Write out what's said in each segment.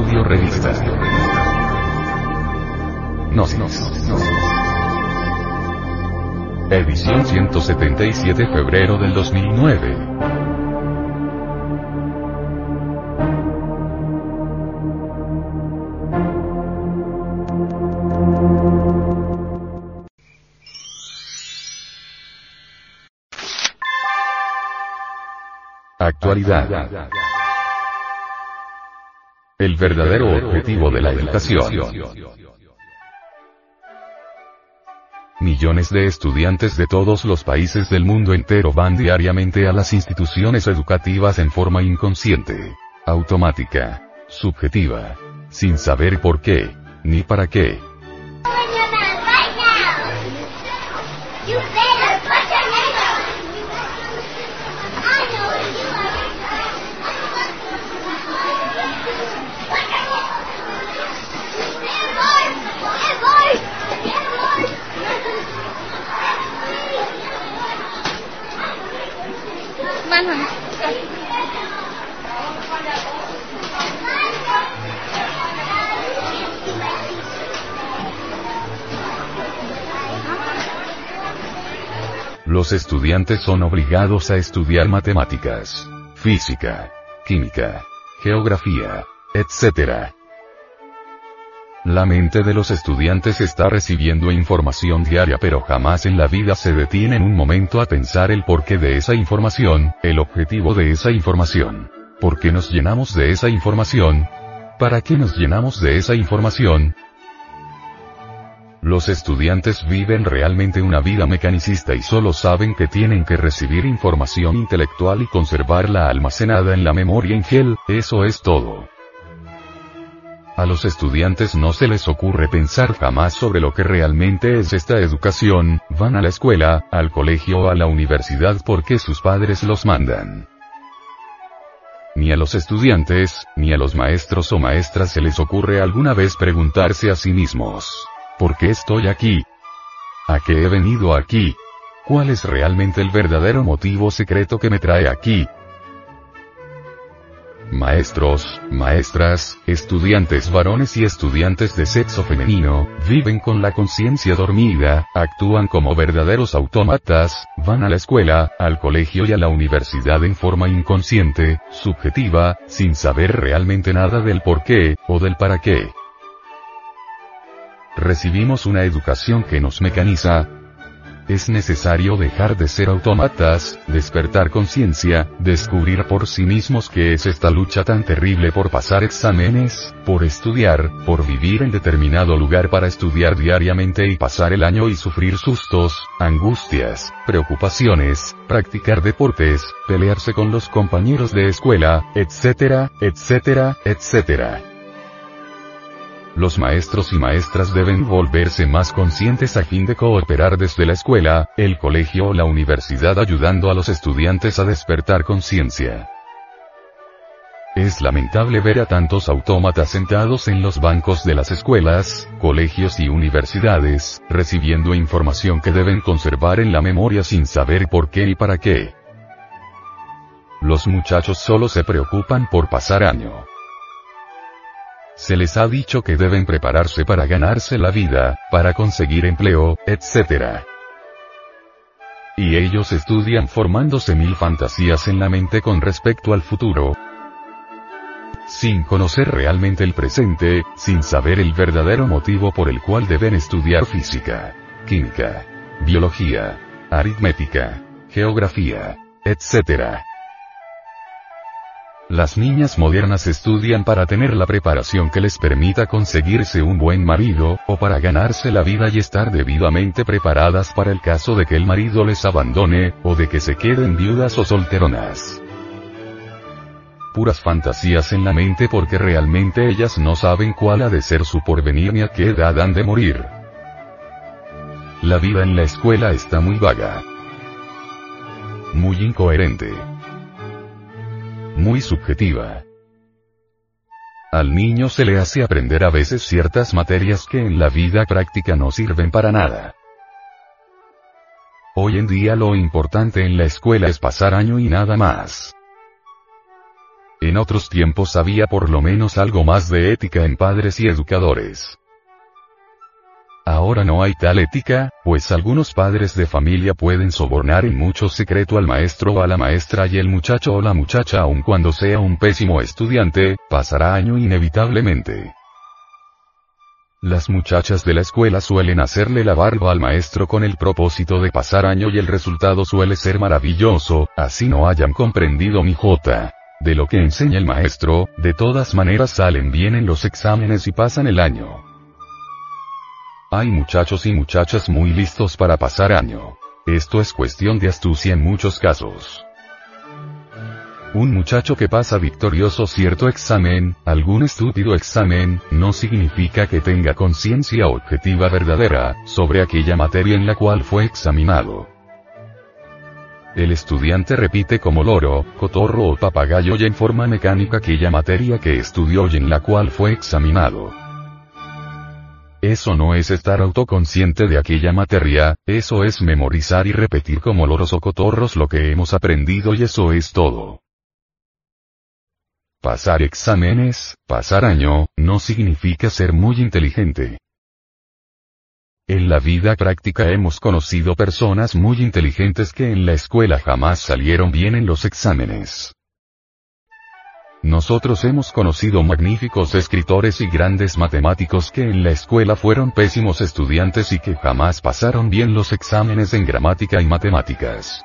Audio Revista. Gnosis. Edición 177 febrero del 2009. Actualidad. El verdadero objetivo de la educación. Millones de estudiantes de todos los países del mundo entero van diariamente a las instituciones educativas en forma inconsciente, automática, subjetiva, sin saber por qué, ni para qué. Los estudiantes son obligados a estudiar matemáticas, física, química, geografía, etc. La mente de los estudiantes está recibiendo información diaria pero jamás en la vida se detienen un momento a pensar el porqué de esa información, el objetivo de esa información. ¿Por qué nos llenamos de esa información? ¿Para qué nos llenamos de esa información? Los estudiantes viven realmente una vida mecanicista y solo saben que tienen que recibir información intelectual y conservarla almacenada en la memoria en gel, eso es todo. A los estudiantes no se les ocurre pensar jamás sobre lo que realmente es esta educación, van a la escuela, al colegio o a la universidad porque sus padres los mandan. Ni a los estudiantes, ni a los maestros o maestras se les ocurre alguna vez preguntarse a sí mismos, ¿por qué estoy aquí? ¿A qué he venido aquí? ¿Cuál es realmente el verdadero motivo secreto que me trae aquí? Maestros, maestras, estudiantes varones y estudiantes de sexo femenino, viven con la conciencia dormida, actúan como verdaderos autómatas, van a la escuela, al colegio y a la universidad en forma inconsciente, subjetiva, sin saber realmente nada del por qué, o del para qué. Recibimos una educación que nos mecaniza, es necesario dejar de ser autómatas, despertar conciencia, descubrir por sí mismos qué es esta lucha tan terrible por pasar exámenes, por estudiar, por vivir en determinado lugar para estudiar diariamente y pasar el año y sufrir sustos, angustias, preocupaciones, practicar deportes, pelearse con los compañeros de escuela, etcétera, etcétera, etcétera. Los maestros y maestras deben volverse más conscientes a fin de cooperar desde la escuela, el colegio o la universidad ayudando a los estudiantes a despertar conciencia. Es lamentable ver a tantos autómatas sentados en los bancos de las escuelas, colegios y universidades, recibiendo información que deben conservar en la memoria sin saber por qué y para qué. Los muchachos solo se preocupan por pasar año. Se les ha dicho que deben prepararse para ganarse la vida, para conseguir empleo, etc. Y ellos estudian formándose mil fantasías en la mente con respecto al futuro, sin conocer realmente el presente, sin saber el verdadero motivo por el cual deben estudiar física, química, biología, aritmética, geografía, etc. Las niñas modernas estudian para tener la preparación que les permita conseguirse un buen marido, o para ganarse la vida y estar debidamente preparadas para el caso de que el marido les abandone, o de que se queden viudas o solteronas. Puras fantasías en la mente porque realmente ellas no saben cuál ha de ser su porvenir ni a qué edad han de morir. La vida en la escuela está muy vaga. Muy incoherente muy subjetiva. Al niño se le hace aprender a veces ciertas materias que en la vida práctica no sirven para nada. Hoy en día lo importante en la escuela es pasar año y nada más. En otros tiempos había por lo menos algo más de ética en padres y educadores. Ahora no hay tal ética, pues algunos padres de familia pueden sobornar en mucho secreto al maestro o a la maestra y el muchacho o la muchacha aun cuando sea un pésimo estudiante, pasará año inevitablemente. Las muchachas de la escuela suelen hacerle la barba al maestro con el propósito de pasar año y el resultado suele ser maravilloso, así no hayan comprendido mi jota. De lo que enseña el maestro, de todas maneras salen bien en los exámenes y pasan el año. Hay muchachos y muchachas muy listos para pasar año. Esto es cuestión de astucia en muchos casos. Un muchacho que pasa victorioso cierto examen, algún estúpido examen, no significa que tenga conciencia objetiva verdadera, sobre aquella materia en la cual fue examinado. El estudiante repite como loro, cotorro o papagayo y en forma mecánica aquella materia que estudió y en la cual fue examinado. Eso no es estar autoconsciente de aquella materia, eso es memorizar y repetir como loros o cotorros lo que hemos aprendido y eso es todo. Pasar exámenes, pasar año, no significa ser muy inteligente. En la vida práctica hemos conocido personas muy inteligentes que en la escuela jamás salieron bien en los exámenes. Nosotros hemos conocido magníficos escritores y grandes matemáticos que en la escuela fueron pésimos estudiantes y que jamás pasaron bien los exámenes en gramática y matemáticas.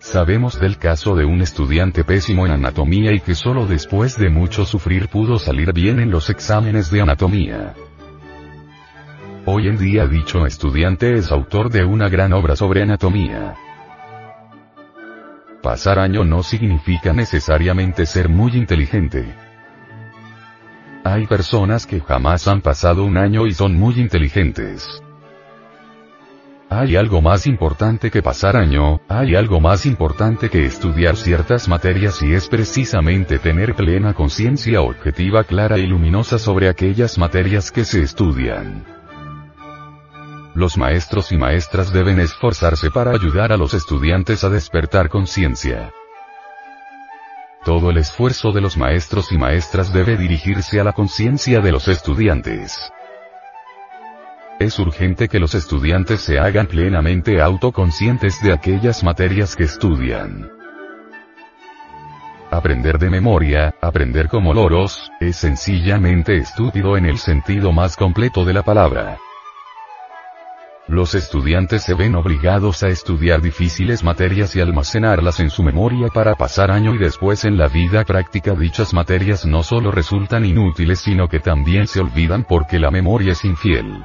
Sabemos del caso de un estudiante pésimo en anatomía y que solo después de mucho sufrir pudo salir bien en los exámenes de anatomía. Hoy en día dicho estudiante es autor de una gran obra sobre anatomía. Pasar año no significa necesariamente ser muy inteligente. Hay personas que jamás han pasado un año y son muy inteligentes. Hay algo más importante que pasar año, hay algo más importante que estudiar ciertas materias y es precisamente tener plena conciencia objetiva clara y luminosa sobre aquellas materias que se estudian. Los maestros y maestras deben esforzarse para ayudar a los estudiantes a despertar conciencia. Todo el esfuerzo de los maestros y maestras debe dirigirse a la conciencia de los estudiantes. Es urgente que los estudiantes se hagan plenamente autoconscientes de aquellas materias que estudian. Aprender de memoria, aprender como loros, es sencillamente estúpido en el sentido más completo de la palabra. Los estudiantes se ven obligados a estudiar difíciles materias y almacenarlas en su memoria para pasar año y después en la vida práctica dichas materias no solo resultan inútiles sino que también se olvidan porque la memoria es infiel.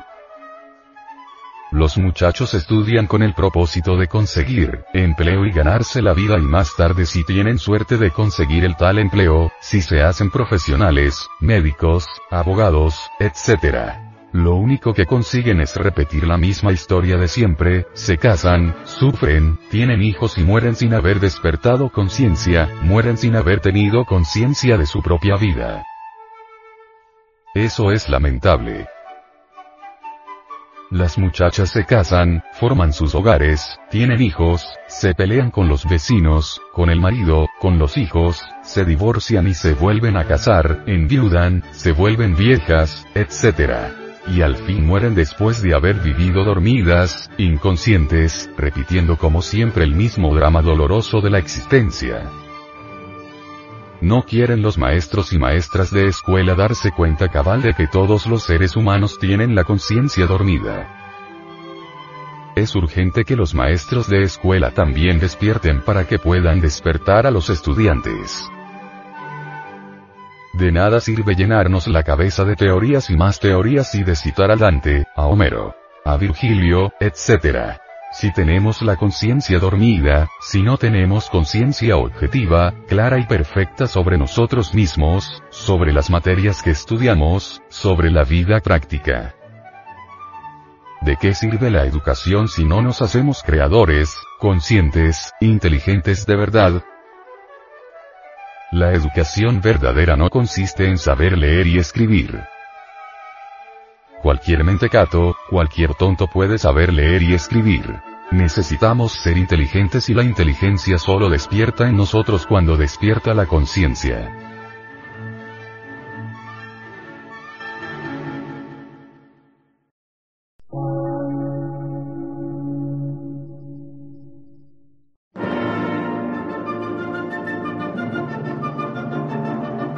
Los muchachos estudian con el propósito de conseguir empleo y ganarse la vida y más tarde si tienen suerte de conseguir el tal empleo, si se hacen profesionales, médicos, abogados, etc. Lo único que consiguen es repetir la misma historia de siempre, se casan, sufren, tienen hijos y mueren sin haber despertado conciencia, mueren sin haber tenido conciencia de su propia vida. Eso es lamentable. Las muchachas se casan, forman sus hogares, tienen hijos, se pelean con los vecinos, con el marido, con los hijos, se divorcian y se vuelven a casar, enviudan, se vuelven viejas, etc. Y al fin mueren después de haber vivido dormidas, inconscientes, repitiendo como siempre el mismo drama doloroso de la existencia. No quieren los maestros y maestras de escuela darse cuenta cabal de que todos los seres humanos tienen la conciencia dormida. Es urgente que los maestros de escuela también despierten para que puedan despertar a los estudiantes. De nada sirve llenarnos la cabeza de teorías y más teorías y de citar a Dante, a Homero, a Virgilio, etc. Si tenemos la conciencia dormida, si no tenemos conciencia objetiva, clara y perfecta sobre nosotros mismos, sobre las materias que estudiamos, sobre la vida práctica. ¿De qué sirve la educación si no nos hacemos creadores, conscientes, inteligentes de verdad? La educación verdadera no consiste en saber leer y escribir. Cualquier mentecato, cualquier tonto puede saber leer y escribir. Necesitamos ser inteligentes y la inteligencia solo despierta en nosotros cuando despierta la conciencia.